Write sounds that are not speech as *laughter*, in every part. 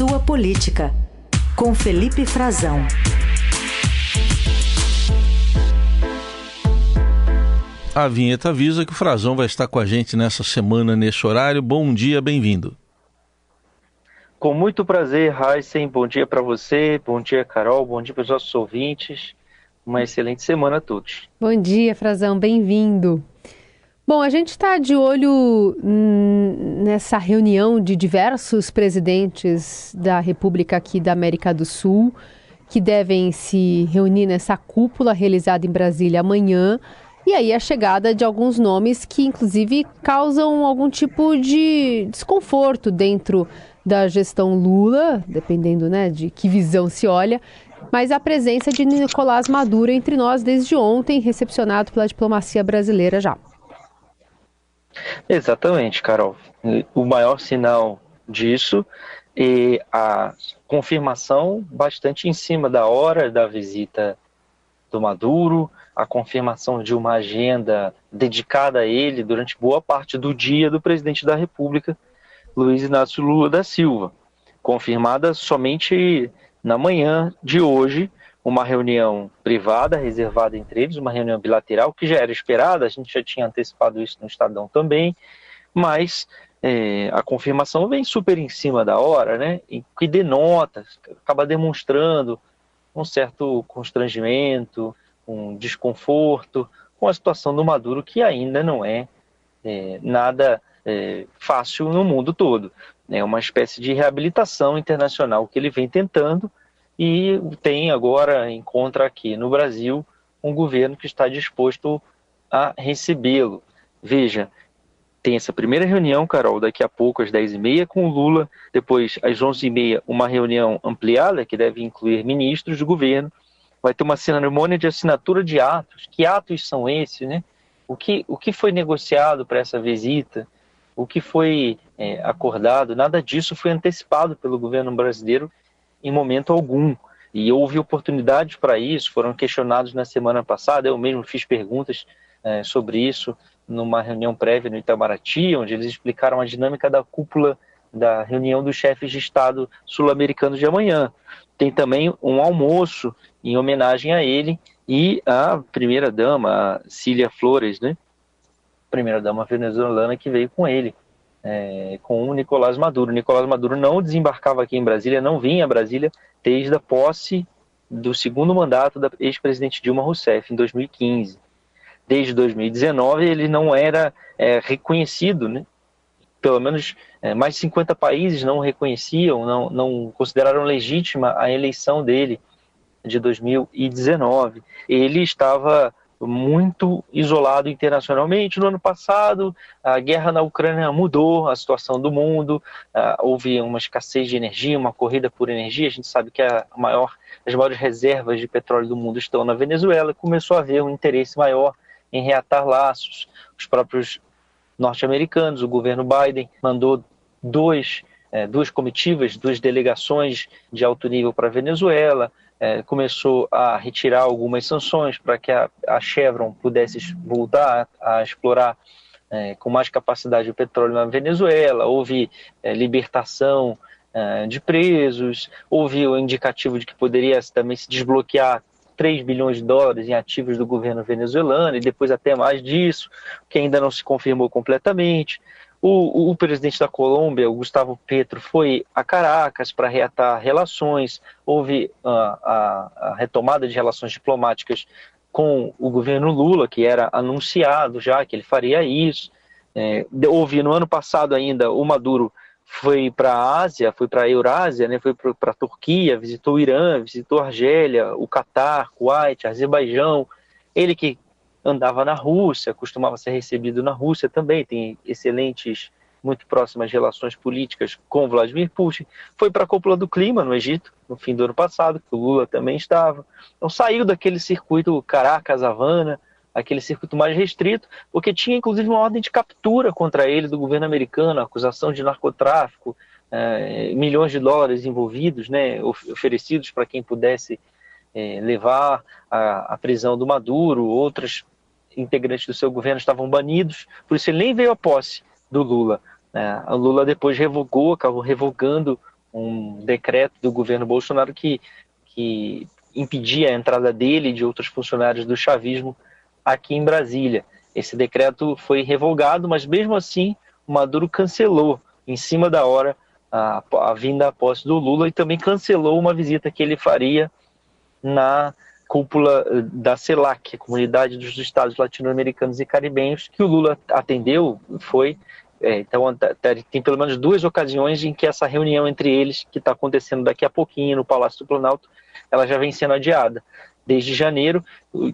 Sua Política, com Felipe Frazão. A vinheta avisa que o Frazão vai estar com a gente nessa semana, nesse horário. Bom dia, bem-vindo. Com muito prazer, Heisen. Bom dia para você, bom dia, Carol, bom dia para os nossos ouvintes. Uma excelente semana a todos. Bom dia, Frazão, bem-vindo. Bom, a gente está de olho nessa reunião de diversos presidentes da República aqui da América do Sul, que devem se reunir nessa cúpula realizada em Brasília amanhã. E aí a chegada de alguns nomes que, inclusive, causam algum tipo de desconforto dentro da gestão Lula, dependendo né, de que visão se olha, mas a presença de Nicolás Maduro entre nós desde ontem, recepcionado pela diplomacia brasileira já. Exatamente, Carol. O maior sinal disso é a confirmação bastante em cima da hora da visita do Maduro, a confirmação de uma agenda dedicada a ele durante boa parte do dia do presidente da República, Luiz Inácio Lula da Silva, confirmada somente na manhã de hoje, uma reunião privada reservada entre eles, uma reunião bilateral que já era esperada, a gente já tinha antecipado isso no Estadão também, mas é, a confirmação vem super em cima da hora, né? E que denota, acaba demonstrando um certo constrangimento, um desconforto com a situação do Maduro, que ainda não é, é nada é, fácil no mundo todo. É uma espécie de reabilitação internacional que ele vem tentando e tem agora, encontra aqui no Brasil, um governo que está disposto a recebê-lo. Veja, tem essa primeira reunião, Carol, daqui a pouco, às 10h30, com o Lula. Depois, às 11h30, uma reunião ampliada, que deve incluir ministros do governo. Vai ter uma cerimônia de assinatura de atos. Que atos são esses, né? O que, o que foi negociado para essa visita? O que foi é, acordado? Nada disso foi antecipado pelo governo brasileiro em momento algum. E houve oportunidades para isso, foram questionados na semana passada, eu mesmo fiz perguntas é, sobre isso numa reunião prévia no Itamaraty, onde eles explicaram a dinâmica da cúpula da reunião dos chefes de Estado sul-americanos de amanhã. Tem também um almoço em homenagem a ele e à primeira-dama, Cília Flores, né? primeira-dama venezuelana que veio com ele é, com o Nicolás Maduro. O Nicolás Maduro não desembarcava aqui em Brasília, não vinha a Brasília desde a posse do segundo mandato da ex-presidente Dilma Rousseff, em 2015. Desde 2019 ele não era é, reconhecido, né? pelo menos é, mais de 50 países não reconheciam, não, não consideraram legítima a eleição dele de 2019. Ele estava muito isolado internacionalmente. No ano passado, a guerra na Ucrânia mudou a situação do mundo, uh, houve uma escassez de energia, uma corrida por energia. A gente sabe que a maior, as maiores reservas de petróleo do mundo estão na Venezuela. Começou a haver um interesse maior em reatar laços. Os próprios norte-americanos, o governo Biden, mandou dois, eh, duas comitivas, duas delegações de alto nível para a Venezuela é, começou a retirar algumas sanções para que a, a, Chevron pudesse voltar a, explorar é, com mais capacidade o petróleo na Venezuela, houve é, libertação é, de presos, houve o indicativo de que poderia também se desbloquear 3 bilhões de dólares em ativos do governo venezuelano e depois até mais disso, que ainda não se confirmou completamente. O, o, presidente da Colômbia, o Gustavo Petro, foi a Caracas para reatar relações. Houve a, a, a, retomada de relações diplomáticas com o governo Lula, que era anunciado já que ele faria isso. É, houve no ano passado ainda o Maduro foi para a Ásia, foi para a Eurásia, né, foi para a Turquia, visitou o Irã, visitou a Argélia, o Catar, Kuwait, Azerbaijão. Ele que andava na Rússia, costumava ser recebido na Rússia também, tem excelentes, muito próximas relações políticas com Vladimir Putin. Foi para a cúpula do clima no Egito, no fim do ano passado, que o Lula também estava. Então saiu daquele circuito Caracas-Havana, aquele circuito mais restrito, porque tinha inclusive uma ordem de captura contra ele do governo americano, acusação de narcotráfico, é, milhões de dólares envolvidos, né, oferecidos para quem pudesse é, levar à prisão do Maduro, outras integrantes do seu governo estavam banidos, por isso ele nem veio à posse do Lula. Né? O Lula depois revogou, acabou revogando um decreto do governo Bolsonaro que, que impedia a entrada dele e de outros funcionários do chavismo aqui em Brasília. Esse decreto foi revogado, mas mesmo assim o Maduro cancelou em cima da hora a, a vinda à posse do Lula e também cancelou uma visita que ele faria na cúpula eh, da CELAC, Comunidade dos Estados Latino-Americanos e Caribenhos, que o Lula atendeu, foi. É, então, tem pelo menos duas ocasiões em que essa reunião entre eles, que está acontecendo daqui a pouquinho no Palácio do Planalto, ela já vem sendo adiada desde janeiro.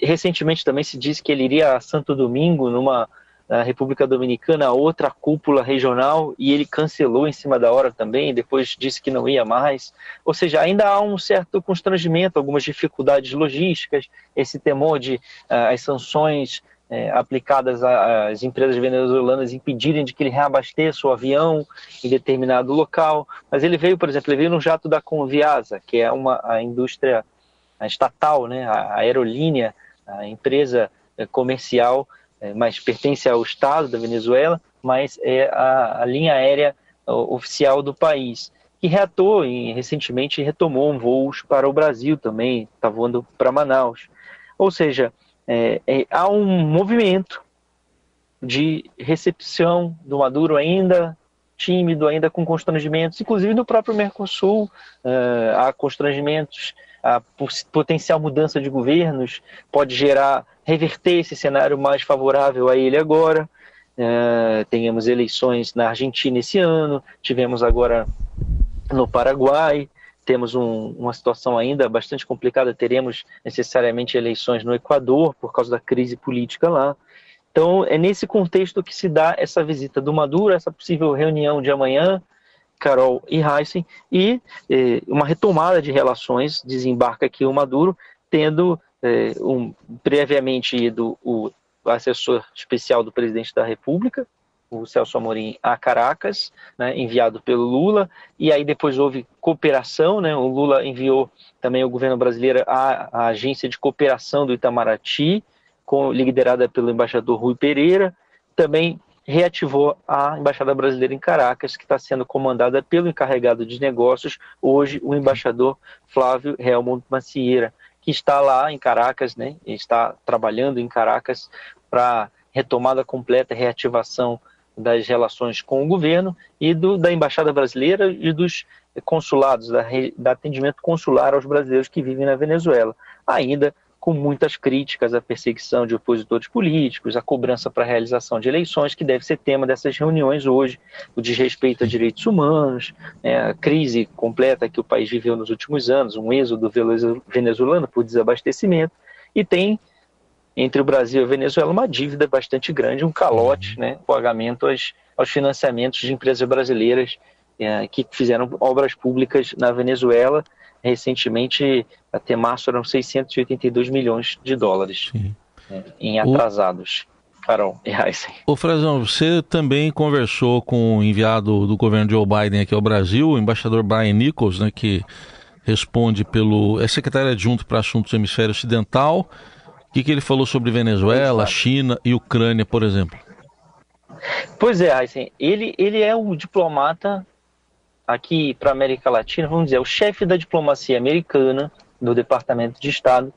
Recentemente também se disse que ele iria a Santo Domingo, numa na República Dominicana, outra cúpula regional, e ele cancelou em cima da hora também, depois disse que não ia mais. Ou seja, ainda há um certo constrangimento, algumas dificuldades logísticas, esse temor de uh, as sanções uh, aplicadas às empresas venezuelanas impedirem de que ele reabasteça o avião em determinado local. Mas ele veio, por exemplo, ele veio no jato da Conviasa, que é uma a indústria a estatal, né, a aerolínea, a empresa eh, comercial, mas pertence ao Estado da Venezuela, mas é a, a linha aérea oficial do país, que reatou e recentemente retomou um voos para o Brasil também, está voando para Manaus. Ou seja, é, é, há um movimento de recepção do Maduro ainda tímido, ainda com constrangimentos, inclusive no próprio Mercosul uh, há constrangimentos a potencial mudança de governos pode gerar, reverter esse cenário mais favorável a ele agora. Uh, tenhamos eleições na Argentina esse ano, tivemos agora no Paraguai, temos um, uma situação ainda bastante complicada, teremos necessariamente eleições no Equador por causa da crise política lá. Então, é nesse contexto que se dá essa visita do Maduro, essa possível reunião de amanhã, Carol e Heisen, e eh, uma retomada de relações, desembarca aqui o Maduro, tendo eh, um, previamente ido o assessor especial do presidente da República, o Celso Amorim, a Caracas, né, enviado pelo Lula, e aí depois houve cooperação, né, o Lula enviou também o governo brasileiro à, agência de cooperação do Itamaraty, com, liderada pelo embaixador Rui Pereira, também reativou a Embaixada Brasileira em Caracas, que está sendo comandada pelo encarregado de negócios, hoje o embaixador Flávio Helmut Macieira, que está lá em Caracas, né, está trabalhando em Caracas para retomada completa, reativação das relações com o governo e do, da Embaixada Brasileira e dos consulados, da, da atendimento consular aos brasileiros que vivem na Venezuela. Ainda com muitas críticas à perseguição de opositores políticos, à cobrança para a realização de eleições, que deve ser tema dessas reuniões hoje, o desrespeito a direitos humanos, né, a crise completa que o país viveu nos últimos anos, um êxodo venezuelano por desabastecimento, e tem entre o Brasil e a Venezuela uma dívida bastante grande, um calote, né, pagamento aos, aos financiamentos de empresas brasileiras é, que fizeram obras públicas na Venezuela recentemente a Temarço eram 682 milhões de dólares né, em atrasados. O... Carol *laughs* e Heisen. Ô Frazão, você também conversou com o enviado do governo Joe Biden aqui ao Brasil, o embaixador Brian Nichols, né, que responde pelo. é secretário adjunto para assuntos do hemisfério ocidental. O que, que ele falou sobre Venezuela, China e Ucrânia, por exemplo? Pois é, Heisen, ele, ele é um diplomata aqui para a América Latina, vamos dizer, o chefe da diplomacia americana, do Departamento de Estado,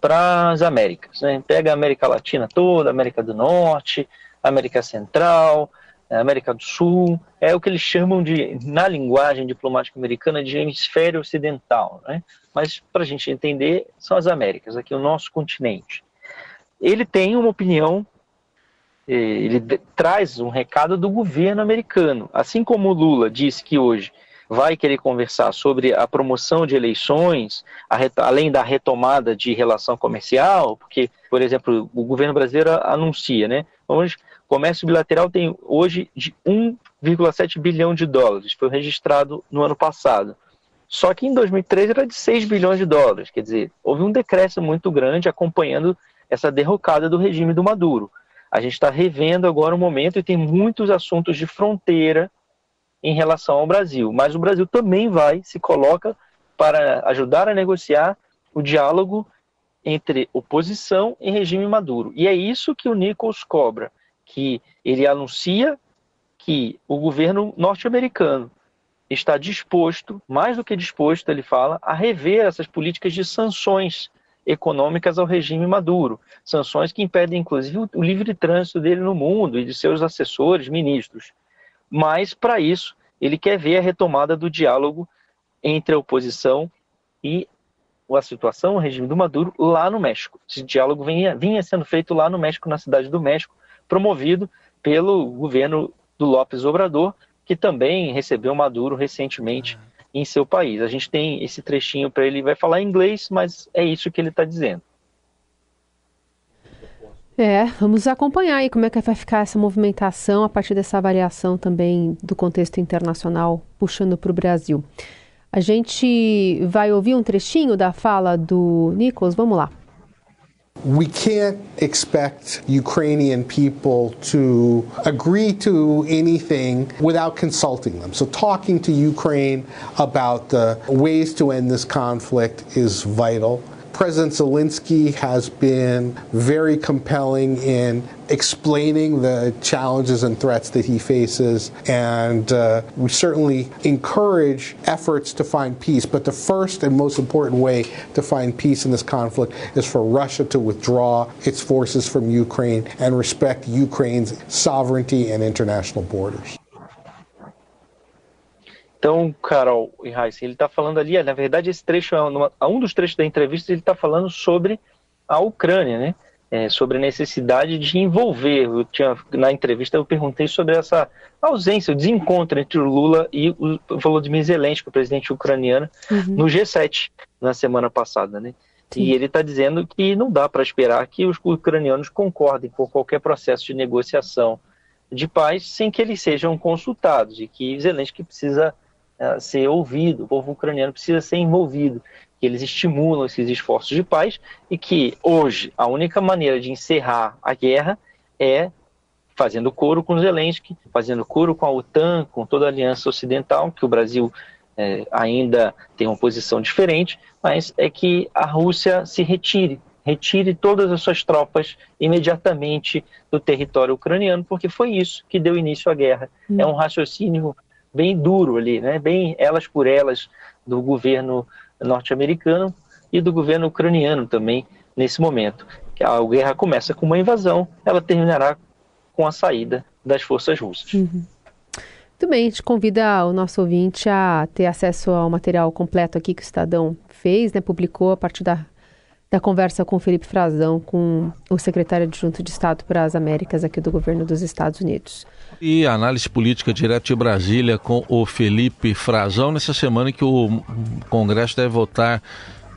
para as Américas. Né? Pega a América Latina toda, América do Norte, América Central, América do Sul, é o que eles chamam de, na linguagem diplomática americana, de hemisfério ocidental. Né? Mas, para a gente entender, são as Américas, aqui o nosso continente. Ele tem uma opinião ele traz um recado do governo americano. Assim como o Lula disse que hoje vai querer conversar sobre a promoção de eleições, além da retomada de relação comercial, porque, por exemplo, o governo brasileiro anuncia, né? Hoje, comércio bilateral tem hoje de 1,7 bilhão de dólares, foi registrado no ano passado. Só que em 2013 era de 6 bilhões de dólares, quer dizer, houve um decréscimo muito grande acompanhando essa derrocada do regime do Maduro. A gente está revendo agora o momento e tem muitos assuntos de fronteira em relação ao Brasil. Mas o Brasil também vai, se coloca para ajudar a negociar o diálogo entre oposição e regime Maduro. E é isso que o Nichols cobra, que ele anuncia que o governo norte-americano está disposto, mais do que disposto, ele fala, a rever essas políticas de sanções econômicas ao regime Maduro. Sanções que impedem, inclusive, o livre trânsito dele no mundo e de seus assessores, ministros. Mas, para isso, ele quer ver a retomada do diálogo entre a oposição e a situação, o regime do Maduro, lá no México. Esse diálogo vinha, vinha sendo feito lá no México, na cidade do México, promovido pelo governo do López Obrador, que também recebeu Maduro recentemente em seu país. A gente tem esse trechinho para ele, vai falar em inglês, mas é isso que ele está dizendo. É, vamos acompanhar aí como é que vai ficar essa movimentação a partir dessa avaliação também do contexto internacional puxando para o Brasil. A gente vai ouvir um trechinho da fala do Nichols, vamos lá. We can't expect Ukrainian people to agree to anything without consulting them. So, talking to Ukraine about the ways to end this conflict is vital. President Zelensky has been very compelling in explaining the challenges and threats that he faces, and uh, we certainly encourage efforts to find peace. But the first and most important way to find peace in this conflict is for Russia to withdraw its forces from Ukraine and respect Ukraine's sovereignty and international borders. Então, Carol e Heisen, ele está falando ali, na verdade, esse trecho é um dos trechos da entrevista, ele está falando sobre a Ucrânia, né? É, sobre a necessidade de envolver. Eu tinha, na entrevista eu perguntei sobre essa ausência, o desencontro entre o Lula e o Volodymyr Zelensky, o presidente ucraniano, uhum. no G7 na semana passada, né? Sim. E ele está dizendo que não dá para esperar que os ucranianos concordem com qualquer processo de negociação de paz sem que eles sejam consultados e que Zelensky precisa ser ouvido, o povo ucraniano precisa ser envolvido, que eles estimulam esses esforços de paz e que hoje a única maneira de encerrar a guerra é fazendo coro com Zelensky, fazendo coro com a OTAN, com toda a aliança ocidental, que o Brasil é, ainda tem uma posição diferente, mas é que a Rússia se retire, retire todas as suas tropas imediatamente do território ucraniano, porque foi isso que deu início à guerra. Hum. É um raciocínio bem duro ali, né? bem elas por elas do governo norte-americano e do governo ucraniano também nesse momento. A guerra começa com uma invasão, ela terminará com a saída das forças russas. Uhum. Muito bem, a gente convida o nosso ouvinte a ter acesso ao material completo aqui que o Estadão fez, né, publicou a partir da da conversa com Felipe Frazão, com o secretário adjunto de Estado para as Américas aqui do governo dos Estados Unidos. E análise política direto de Brasília com o Felipe Frazão, nessa semana que o Congresso deve votar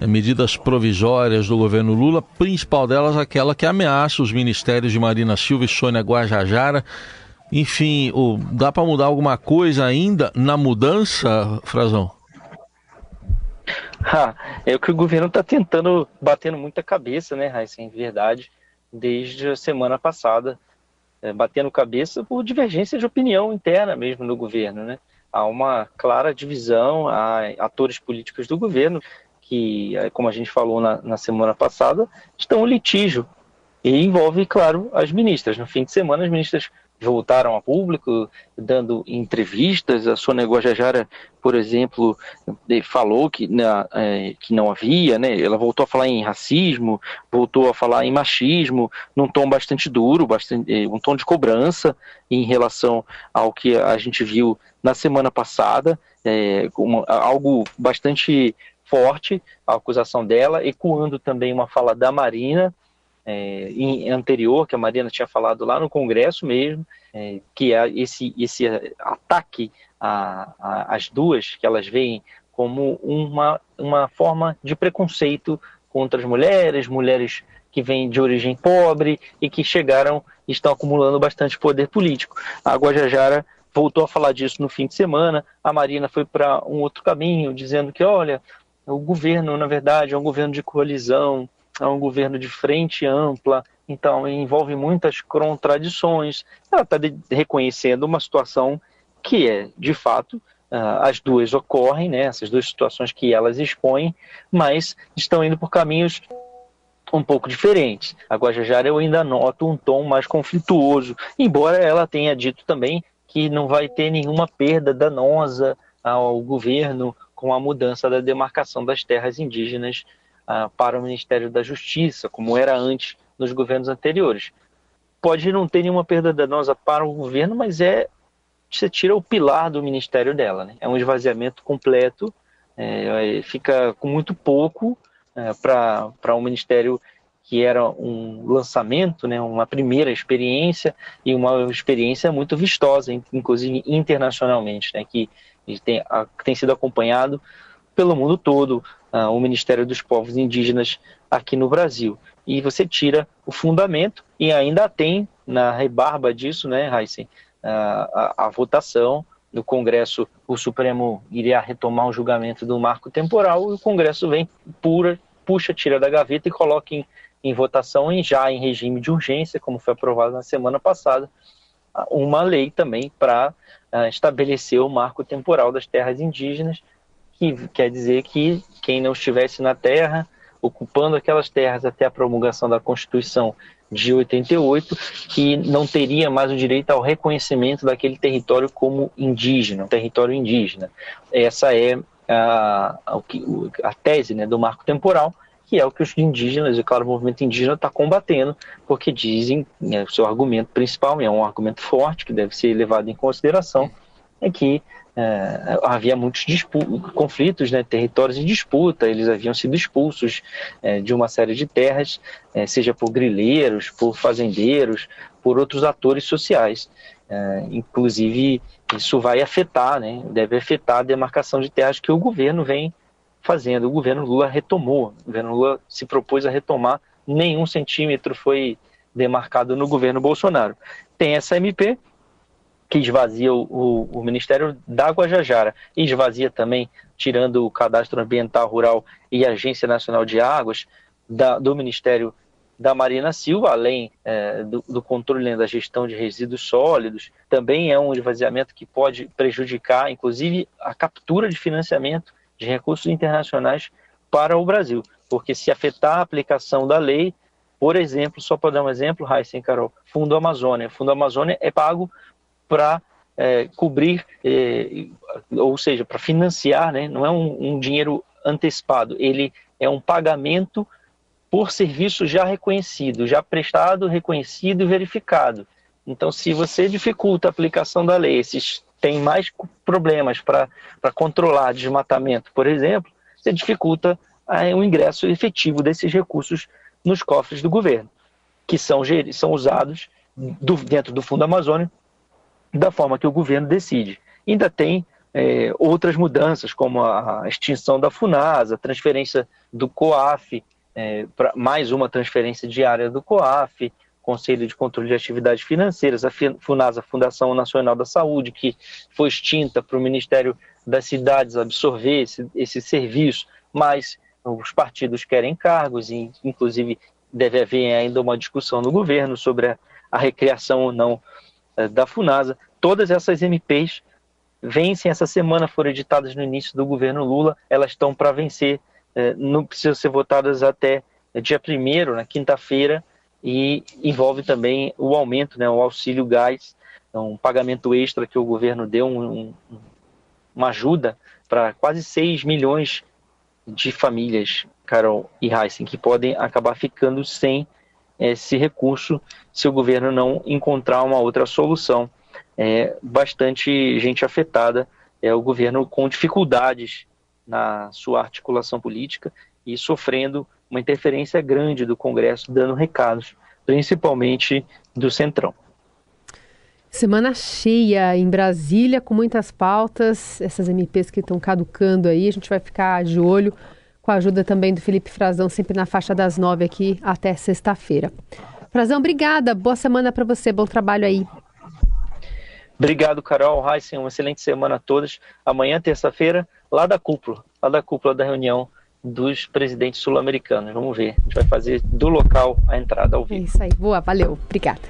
eh, medidas provisórias do governo Lula, principal delas aquela que ameaça os ministérios de Marina Silva e Sônia Guajajara. Enfim, dá para mudar alguma coisa ainda na mudança, Frazão? É o que o governo está tentando, batendo muita cabeça, né, Raíssa, em verdade, desde a semana passada, é, batendo cabeça por divergência de opinião interna mesmo no governo, né? Há uma clara divisão, há atores políticos do governo que, é, como a gente falou na, na semana passada, estão em litígio e envolve, claro, as ministras. No fim de semana, as ministras voltaram a público, dando entrevistas. A Sônia Guajajara, por exemplo, falou que, na, é, que não havia, né? ela voltou a falar em racismo, voltou a falar em machismo, num tom bastante duro, bastante, é, um tom de cobrança em relação ao que a gente viu na semana passada, é, algo bastante forte, a acusação dela, ecoando também uma fala da Marina, é, em, anterior, que a Mariana tinha falado lá no Congresso mesmo, é, que é esse, esse ataque às duas, que elas veem como uma, uma forma de preconceito contra as mulheres, mulheres que vêm de origem pobre e que chegaram e estão acumulando bastante poder político. A Guajajara voltou a falar disso no fim de semana, a Marina foi para um outro caminho, dizendo que, olha, o governo, na verdade, é um governo de coalizão, é um governo de frente ampla, então envolve muitas contradições. Ela está reconhecendo uma situação que é, de fato, Uh, as duas ocorrem, né, essas duas situações que elas expõem, mas estão indo por caminhos um pouco diferentes. A Guajajara eu ainda noto um tom mais conflituoso, embora ela tenha dito também que não vai ter nenhuma perda danosa ao governo com a mudança da demarcação das terras indígenas uh, para o Ministério da Justiça, como era antes nos governos anteriores. Pode não ter nenhuma perda danosa para o governo, mas é você tira o pilar do ministério dela. Né? É um esvaziamento completo, é, fica com muito pouco é, para um ministério que era um lançamento, né, uma primeira experiência e uma experiência muito vistosa, inclusive internacionalmente, né, que tem, tem sido acompanhado pelo mundo todo, uh, o Ministério dos Povos Indígenas aqui no Brasil. E você tira o fundamento e ainda tem na rebarba disso, né, Heisen, a, a, votação no Congresso, o Supremo iria retomar o julgamento do marco temporal e o Congresso vem pura, puxa, tira da gaveta e coloca em, em votação em já em regime de urgência, como foi aprovado na semana passada, uma lei também para uh, estabelecer o marco temporal das terras indígenas, que quer dizer que quem não estivesse na terra, ocupando aquelas terras até a promulgação da Constituição de 88, que não teria mais o direito ao reconhecimento daquele território como indígena, um território indígena. Essa é a, a, tese né, do marco temporal, que é o que os indígenas, e claro, o movimento indígena está combatendo, porque dizem, né, o seu argumento principal, é um argumento forte, que deve ser levado em consideração, é que é, havia muitos conflitos, né, territórios em disputa, eles haviam sido expulsos é, de uma série de terras, é, seja por grileiros, por fazendeiros, por outros atores sociais. É, inclusive, isso vai afetar, né, deve afetar a demarcação de terras que o governo vem fazendo. O governo Lula retomou, o governo Lula se propôs a retomar, nenhum centímetro foi demarcado no governo Bolsonaro. Tem essa MP, que esvazia o, o, o Ministério da Guajajara esvazia também, tirando o Cadastro Ambiental Rural e a Agência Nacional de Águas, da, do Ministério da Marina Silva, além é, do, do, controle né, da gestão de resíduos sólidos, também é um esvaziamento que pode prejudicar, inclusive, a captura de financiamento de recursos internacionais para o Brasil, porque se afetar a aplicação da lei, por exemplo, só para dar um exemplo, Raíssa e Carol, Fundo Amazônia. Fundo Amazônia é pago para é, cobrir, é, ou seja, para financiar, né? não é um, um dinheiro antecipado, ele é um pagamento por serviço já reconhecido, já prestado, reconhecido e verificado. Então, se você dificulta a aplicação da lei, esses tem mais problemas para controlar desmatamento, por exemplo, você dificulta é, o ingresso efetivo desses recursos nos cofres do governo, que são, são usados do, dentro do Fundo Amazônia da forma que o governo decide. Ainda tem é, outras mudanças, como a extinção da FUNASA, a transferência do COAF, é, pra, mais uma transferência diária do COAF, Conselho de Controle de Atividades Financeiras, a FUNASA, Fundação Nacional da Saúde, que foi extinta para o Ministério das Cidades absorver esse, esse serviço, mas os partidos querem cargos, e inclusive deve haver ainda uma discussão no governo sobre a, a recriação ou não da FUNASA. Todas essas MPs vencem. Essa semana, foram editadas no início do governo Lula, elas estão para vencer, eh, não precisam ser votadas até dia 1 na quinta-feira, e envolve também o aumento, né, o auxílio gás, um pagamento extra que o governo deu, um, uma ajuda para quase 6 milhões de famílias, Carol e Heisen, que podem acabar ficando sem esse recurso se o governo não encontrar uma outra solução. É bastante gente afetada, é o governo com dificuldades na sua articulação política e sofrendo uma interferência grande do Congresso, dando recados, principalmente do Centrão. Semana cheia em Brasília, com muitas pautas, essas MPs que estão caducando aí, a gente vai ficar de olho com a ajuda também do Felipe Frazão, sempre na faixa das nove aqui até sexta-feira. Frazão, obrigada, boa semana para você, bom trabalho aí. Obrigado, Carol, Heisen, uma excelente semana a todos. Amanhã, terça-feira, lá da cúpula, lá da cúpula da reunião dos presidentes sul-americanos. Vamos ver. A gente vai fazer do local a entrada ao vivo. É isso aí. Boa, valeu. Obrigada.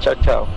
Tchau, tchau.